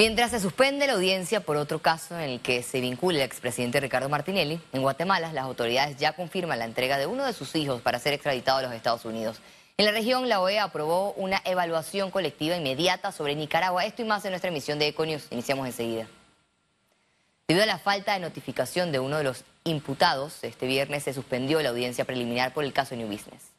Mientras se suspende la audiencia por otro caso en el que se vincula el expresidente Ricardo Martinelli, en Guatemala las autoridades ya confirman la entrega de uno de sus hijos para ser extraditado a los Estados Unidos. En la región, la OEA aprobó una evaluación colectiva inmediata sobre Nicaragua. Esto y más en nuestra emisión de Econius. Iniciamos enseguida. Debido a la falta de notificación de uno de los imputados, este viernes se suspendió la audiencia preliminar por el caso New Business.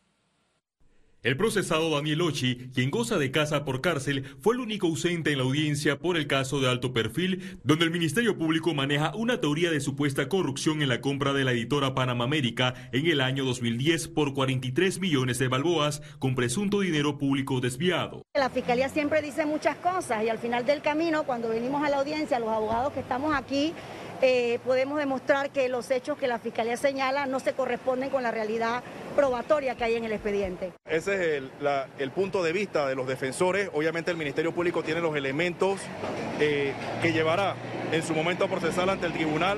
El procesado Daniel Ochi, quien goza de casa por cárcel, fue el único ausente en la audiencia por el caso de alto perfil, donde el Ministerio Público maneja una teoría de supuesta corrupción en la compra de la editora Panamá América en el año 2010 por 43 millones de balboas con presunto dinero público desviado. La Fiscalía siempre dice muchas cosas y al final del camino, cuando venimos a la audiencia, los abogados que estamos aquí, eh, podemos demostrar que los hechos que la Fiscalía señala no se corresponden con la realidad probatoria que hay en el expediente. Ese es el, punto de vista de los defensores. Obviamente el Ministerio Público tiene los elementos eh, que llevará en su momento a procesar ante el tribunal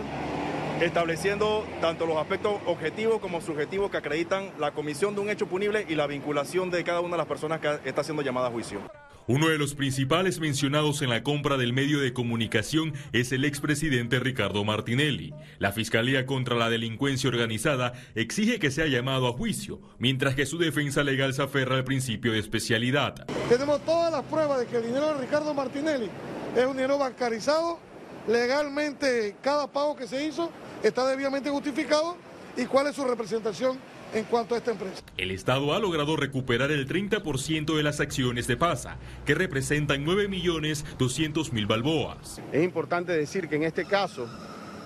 estableciendo tanto los aspectos objetivos como subjetivos que acreditan la comisión de un hecho punible y la vinculación de cada una de las personas que está siendo llamada a juicio. Uno de los principales mencionados en la compra del medio de comunicación es el expresidente Ricardo Martinelli. La Fiscalía contra la Delincuencia Organizada exige que sea llamado a juicio, mientras que su defensa legal se aferra al principio de especialidad. Tenemos todas las pruebas de que el dinero de Ricardo Martinelli es un dinero bancarizado, legalmente cada pago que se hizo está debidamente justificado y cuál es su representación en cuanto a esta empresa. El Estado ha logrado recuperar el 30% de las acciones de PASA, que representan 9.200.000 balboas. Es importante decir que en este caso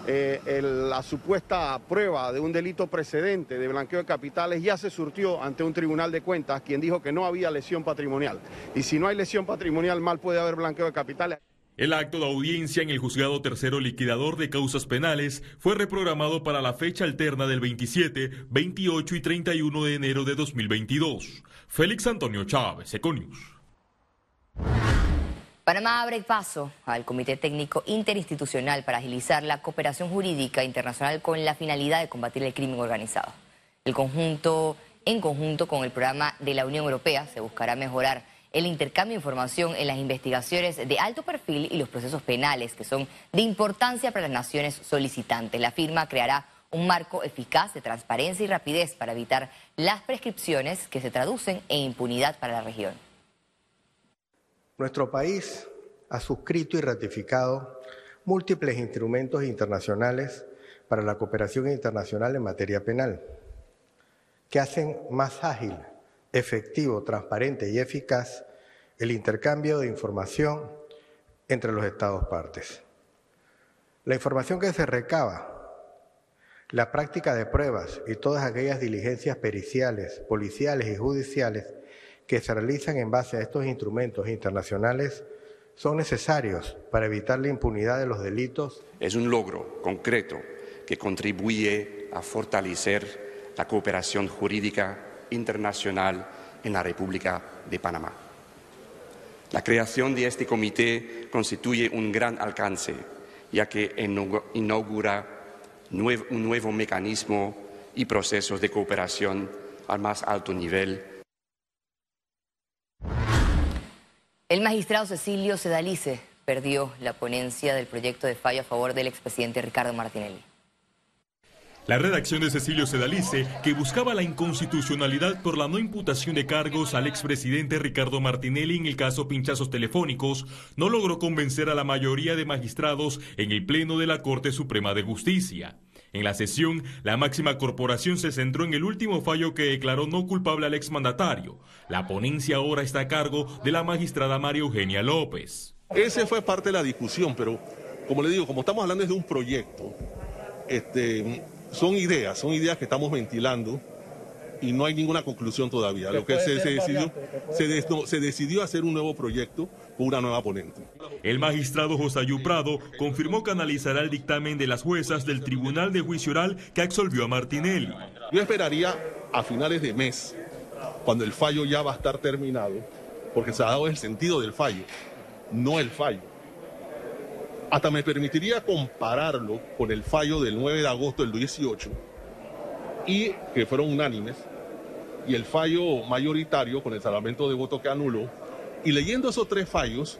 eh, la supuesta prueba de un delito precedente de blanqueo de capitales ya se surtió ante un tribunal de cuentas, quien dijo que no había lesión patrimonial. Y si no hay lesión patrimonial, mal puede haber blanqueo de capitales. El acto de audiencia en el juzgado tercero liquidador de causas penales fue reprogramado para la fecha alterna del 27, 28 y 31 de enero de 2022. Félix Antonio Chávez, Econius. Panamá abre paso al Comité Técnico Interinstitucional para agilizar la cooperación jurídica internacional con la finalidad de combatir el crimen organizado. El conjunto, en conjunto con el programa de la Unión Europea, se buscará mejorar el intercambio de información en las investigaciones de alto perfil y los procesos penales que son de importancia para las naciones solicitantes. La firma creará un marco eficaz de transparencia y rapidez para evitar las prescripciones que se traducen en impunidad para la región. Nuestro país ha suscrito y ratificado múltiples instrumentos internacionales para la cooperación internacional en materia penal, que hacen más ágil efectivo, transparente y eficaz el intercambio de información entre los Estados partes. La información que se recaba, la práctica de pruebas y todas aquellas diligencias periciales, policiales y judiciales que se realizan en base a estos instrumentos internacionales son necesarios para evitar la impunidad de los delitos. Es un logro concreto que contribuye a fortalecer la cooperación jurídica internacional en la República de Panamá. La creación de este comité constituye un gran alcance, ya que inaugura un nuevo mecanismo y procesos de cooperación al más alto nivel. El magistrado Cecilio Sedalice perdió la ponencia del proyecto de fallo a favor del expresidente Ricardo Martinelli. La redacción de Cecilio Sedalice, que buscaba la inconstitucionalidad por la no imputación de cargos al expresidente Ricardo Martinelli en el caso pinchazos telefónicos, no logró convencer a la mayoría de magistrados en el Pleno de la Corte Suprema de Justicia. En la sesión, la máxima corporación se centró en el último fallo que declaró no culpable al exmandatario. La ponencia ahora está a cargo de la magistrada María Eugenia López. Ese fue parte de la discusión, pero como le digo, como estamos hablando de un proyecto, este, son ideas, son ideas que estamos ventilando y no hay ninguna conclusión todavía. Lo que se, decidió, se, decidió hacer un nuevo proyecto con una nueva ponente. El magistrado José Prado confirmó que analizará el dictamen de las juezas del Tribunal de Juicio Oral que absolvió a Martinelli. Yo esperaría a finales de mes, cuando el fallo ya va a estar terminado, porque se ha dado el sentido del fallo, no el fallo. Hasta me permitiría compararlo con el fallo del 9 de agosto del 18 y que fueron unánimes y el fallo mayoritario con el salvamento de voto que anuló y leyendo esos tres fallos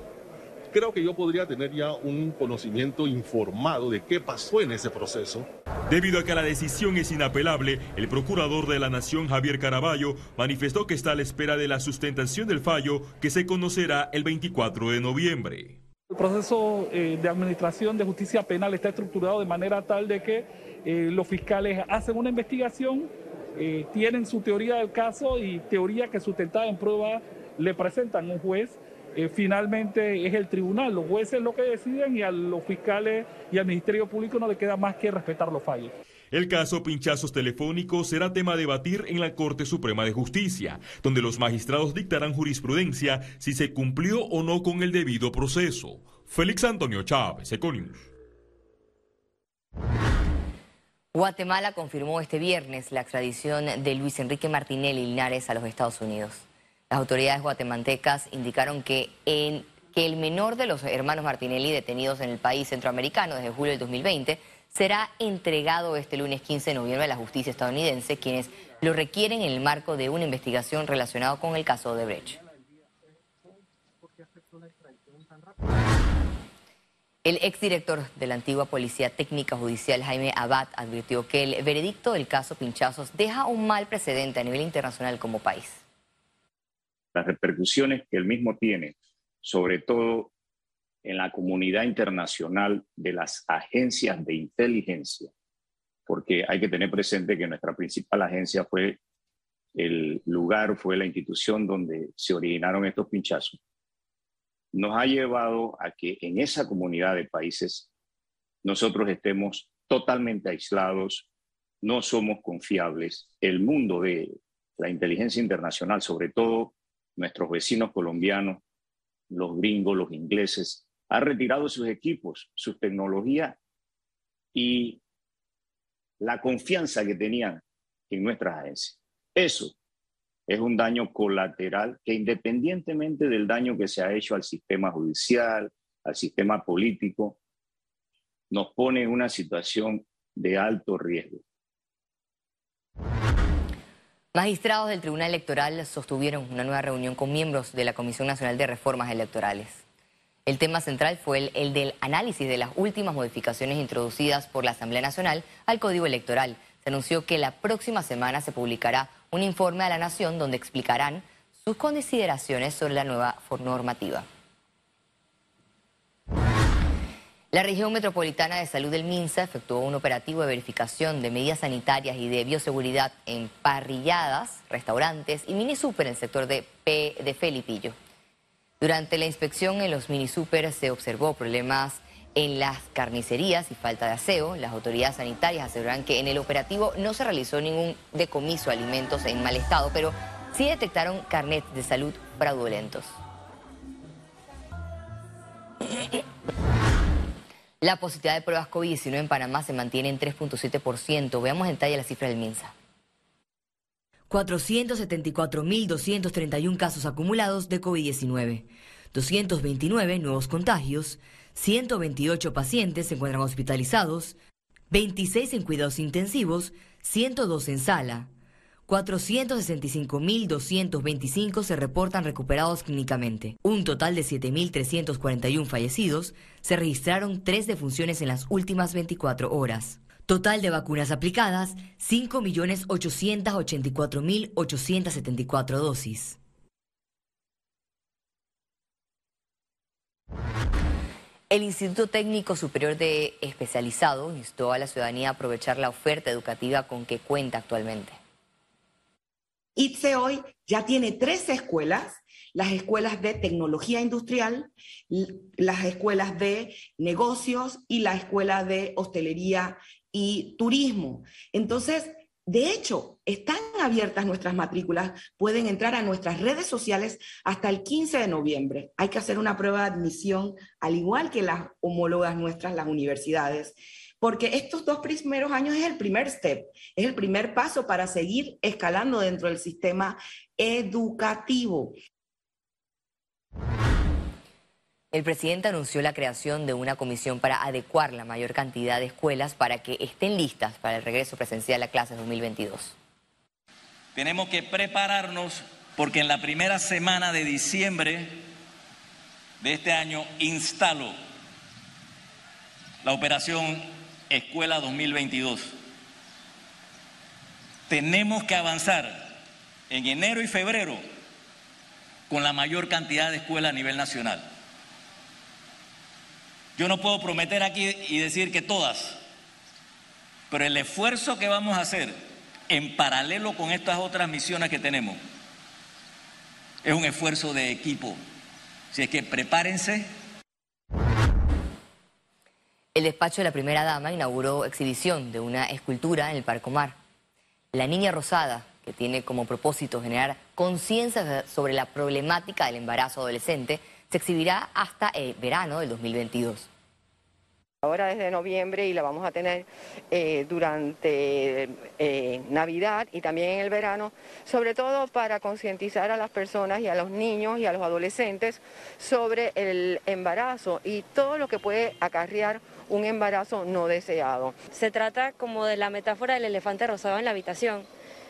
creo que yo podría tener ya un conocimiento informado de qué pasó en ese proceso. Debido a que la decisión es inapelable, el procurador de la Nación, Javier Caraballo, manifestó que está a la espera de la sustentación del fallo que se conocerá el 24 de noviembre. El proceso eh, de administración de justicia penal está estructurado de manera tal de que eh, los fiscales hacen una investigación, eh, tienen su teoría del caso y teoría que sustentada en prueba le presentan a un juez. finalmente es el tribunal, los jueces lo que deciden y a los fiscales y al Ministerio Público no le queda más que respetar los fallos. El caso pinchazos telefónicos será tema a debatir en la Corte Suprema de Justicia, donde los magistrados dictarán jurisprudencia si se cumplió o no con el debido proceso. Félix Antonio Chávez, Econius. Guatemala confirmó este viernes la extradición de Luis Enrique Martinelli Linares a los Estados Unidos. Las autoridades guatemaltecas indicaron que, que el menor de los hermanos Martinelli detenidos en el país centroamericano desde julio del 2020 será entregado este lunes 15 de noviembre a la justicia estadounidense, quienes lo requieren en el marco de una investigación relacionada con el caso de Brecht. El exdirector de la antigua Policía Técnica Judicial, Jaime Abad, advirtió que el veredicto del caso Pinchazos deja un mal precedente a nivel internacional como país. Las repercusiones que el mismo tiene, sobre todo en la comunidad internacional de las agencias de inteligencia, porque hay que tener presente que nuestra principal agencia fue el lugar, fue la institución donde se originaron estos pinchazos, nos ha llevado a que en esa comunidad de países nosotros estemos totalmente aislados, no somos confiables. El mundo de la inteligencia internacional, sobre todo nuestros vecinos colombianos, los gringos, los ingleses, ha retirado sus equipos, sus tecnologías y la confianza que tenían en nuestras agencias. Eso es un daño colateral que independientemente del daño que se ha hecho al sistema judicial, al sistema político, nos pone en una situación de alto riesgo. Magistrados del Tribunal Electoral sostuvieron una nueva reunión con miembros de la Comisión Nacional de Reformas Electorales. El tema central fue el, del análisis de las últimas modificaciones introducidas por la Asamblea Nacional al Código Electoral. Se anunció que la próxima semana se publicará un informe a la Nación donde explicarán sus consideraciones sobre la nueva normativa. La región metropolitana de salud del Minsa efectuó un operativo de verificación de medidas sanitarias y de bioseguridad en parrilladas, restaurantes y mini super en el sector de, P de Felipillo. Durante la inspección en los mini super se observó problemas en las carnicerías y falta de aseo. Las autoridades sanitarias aseguran que en el operativo no se realizó ningún decomiso de alimentos en mal estado, pero sí detectaron carnets de salud fraudulentos. La positividad de pruebas COVID-19 en Panamá se mantiene en 3.7%. Veamos en detalle las cifras del MINSA. 474.231 casos acumulados de COVID-19, 229 nuevos contagios, 128 pacientes se encuentran hospitalizados, 26 en cuidados intensivos, 102 en sala. 465.225 se reportan recuperados clínicamente. Un total de 7.341 fallecidos. Se registraron tres defunciones en las últimas 24 horas. Total de vacunas aplicadas, 5.884.874 dosis. El Instituto Técnico Superior de Especializado instó a la ciudadanía a aprovechar la oferta educativa con que cuenta actualmente. ITSE hoy ya tiene tres escuelas, las escuelas de tecnología industrial, las escuelas de negocios y la escuela de hostelería y turismo. Entonces, de hecho, están abiertas nuestras matrículas, pueden entrar a nuestras redes sociales hasta el 15 de noviembre. Hay que hacer una prueba de admisión, al igual que las homólogas nuestras, las universidades, porque estos dos primeros años es el primer step, es el primer paso para seguir escalando dentro del sistema educativo. El presidente anunció la creación de una comisión para adecuar la mayor cantidad de escuelas para que estén listas para el regreso presencial a clases 2022. Tenemos que prepararnos porque en la primera semana de diciembre de este año instalo la operación Escuela 2022. Tenemos que avanzar en enero y febrero con la mayor cantidad de escuelas a nivel nacional. Yo no puedo prometer aquí y decir que todas, pero el esfuerzo que vamos a hacer en paralelo con estas otras misiones que tenemos es un esfuerzo de equipo. Así es que prepárense. El despacho de la primera dama inauguró exhibición de una escultura en el Parco Mar. La Niña Rosada, que tiene como propósito generar conciencia sobre la problemática del embarazo adolescente, se exhibirá hasta el verano del 2022. Ahora desde noviembre y la vamos a tener eh, durante eh, Navidad y también en el verano, sobre todo para concientizar a las personas y a los niños y a los adolescentes sobre el embarazo y todo lo que puede acarrear un embarazo no deseado. Se trata como de la metáfora del elefante rosado en la habitación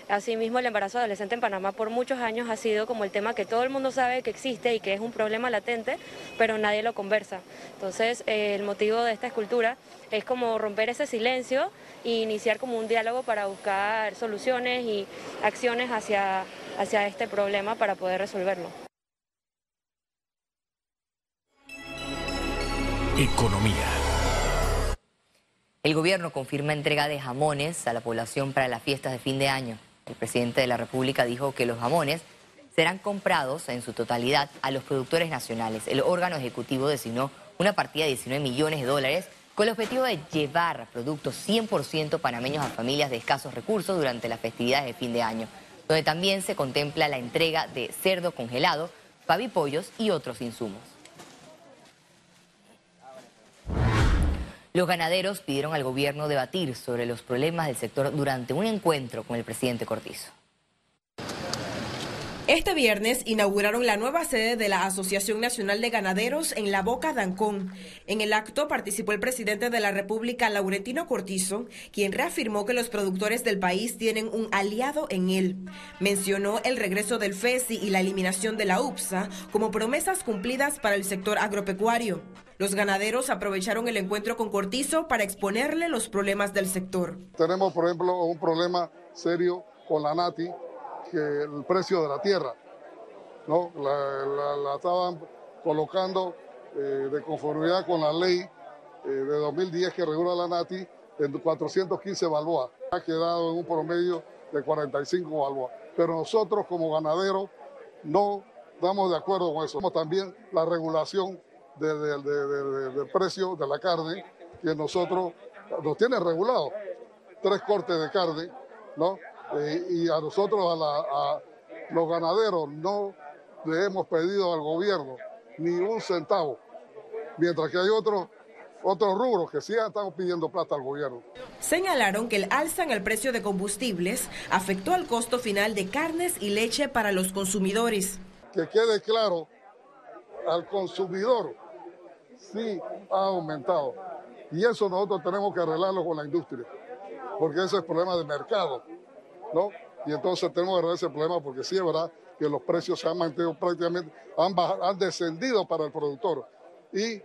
Asimismo, el embarazo adolescente en Panamá por muchos años ha sido como el tema que todo el mundo sabe que existe y que es un problema latente, pero nadie lo conversa. Entonces, eh, el motivo de esta escultura es como romper ese silencio e iniciar como un diálogo para buscar soluciones y acciones hacia, hacia este problema para poder resolverlo. Economía. El gobierno confirma entrega de jamones a la población para las fiestas de fin de año. El presidente de la República dijo que los jamones serán comprados en su totalidad a los productores nacionales. El órgano ejecutivo designó una partida de 19 millones de dólares con el objetivo de llevar productos 100% panameños a familias de escasos recursos durante las festividades de fin de año, donde también se contempla la entrega de cerdo congelado, pavipollos y otros insumos. Los ganaderos pidieron al gobierno debatir sobre los problemas del sector durante un encuentro con el presidente Cortizo. Este viernes inauguraron la nueva sede de la Asociación Nacional de Ganaderos en La Boca Dancón. En el acto participó el presidente de la República, Laurentino Cortizo, quien reafirmó que los productores del país tienen un aliado en él. Mencionó el regreso del FESI y la eliminación de la UPSA como promesas cumplidas para el sector agropecuario. Los ganaderos aprovecharon el encuentro con Cortizo para exponerle los problemas del sector. Tenemos, por ejemplo, un problema serio con la NATI, que el precio de la tierra. ¿no? La, estaban colocando eh, de conformidad con la ley eh, de 2010 que regula la NATI en 415 balboas. Ha quedado en un promedio de 45 balboas. Pero nosotros como ganaderos no estamos de acuerdo con eso. También la regulación del precio de la carne que nosotros nos tiene regulado. Tres cortes de carne, ¿no? Eh, y a nosotros, a, los ganaderos, no le hemos pedido al gobierno ni un centavo, mientras que hay otros otros rubros que sí están pidiendo plata al gobierno. Señalaron que el alza en el precio de combustibles afectó al costo final de carnes y leche para los consumidores. Que quede claro al consumidor sí ha aumentado. Y eso nosotros tenemos que arreglarlo con la industria, porque ese es el problema de mercado, Y entonces tenemos que ese problema porque sí es verdad que los precios se han mantenido prácticamente, han, han descendido para el productor y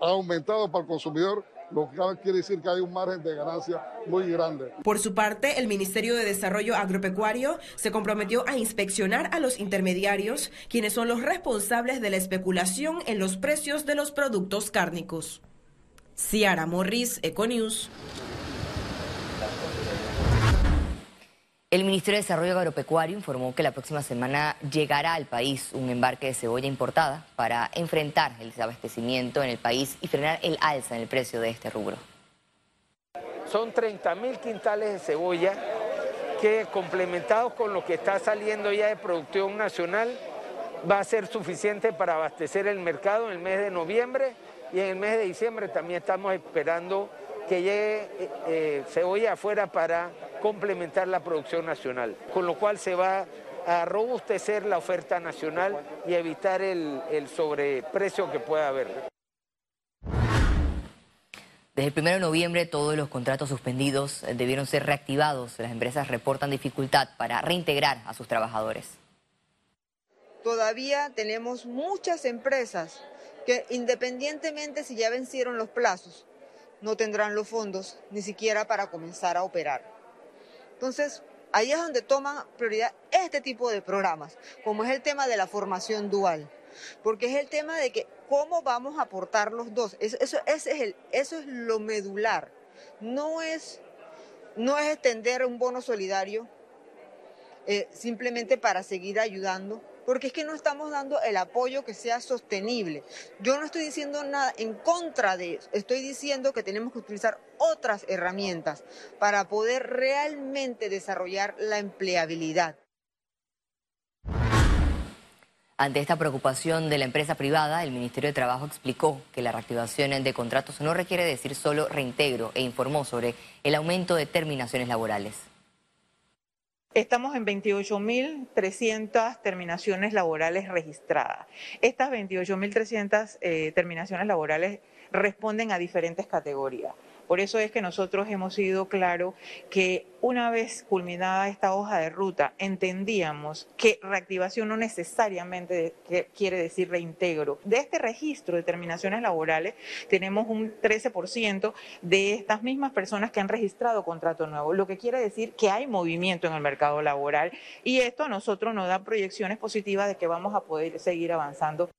ha aumentado para el consumidor lo que quiere decir que hay un margen de ganancia muy grande. Por su parte, el Ministerio de Desarrollo Agropecuario se comprometió a inspeccionar a los intermediarios, quienes son los responsables de la especulación en los precios de los productos cárnicos. Ciara Morris, Econews. El Ministerio de Desarrollo Agropecuario informó que la próxima semana llegará al país un embarque de cebolla importada para enfrentar el desabastecimiento en el país y frenar el alza en el precio de este rubro. Son 30 mil quintales de cebolla que complementados con lo que está saliendo ya de producción nacional va a ser suficiente para abastecer el mercado en el mes de noviembre y en el mes de diciembre también estamos esperando que llegue eh, eh, cebolla afuera para complementar la producción nacional, con lo cual se va a robustecer la oferta nacional y evitar el, el sobreprecio que pueda haber. Desde el 1 de noviembre todos los contratos suspendidos debieron ser reactivados. Las empresas reportan dificultad para reintegrar a sus trabajadores. Todavía tenemos muchas empresas que independientemente si ya vencieron los plazos, no tendrán los fondos ni siquiera para comenzar a operar. Entonces, ahí es donde toma prioridad este tipo de programas, como es el tema de la formación dual, porque es el tema de que cómo vamos a aportar los dos. Eso es lo medular. No es, no es extender un bono solidario eh, simplemente para seguir ayudando, porque es que no estamos dando el apoyo que sea sostenible. Yo no estoy diciendo nada en contra de eso, estoy diciendo que tenemos que utilizar otras herramientas para poder realmente desarrollar la empleabilidad. Ante esta preocupación de la empresa privada, el Ministerio de Trabajo explicó que la reactivación de contratos no requiere decir solo reintegro e informó sobre el aumento de terminaciones laborales. Estamos en 28.300 terminaciones laborales registradas. Estas 28.300 eh, terminaciones laborales responden a diferentes categorías. Por eso es que nosotros hemos sido claro que una vez culminada esta hoja de ruta, entendíamos que reactivación no necesariamente quiere decir reintegro. De este registro de terminaciones laborales tenemos un 13% de estas mismas personas que han registrado contrato nuevo, lo que quiere decir que hay movimiento en el mercado laboral y esto a nosotros nos da proyecciones positivas de que vamos a poder seguir avanzando.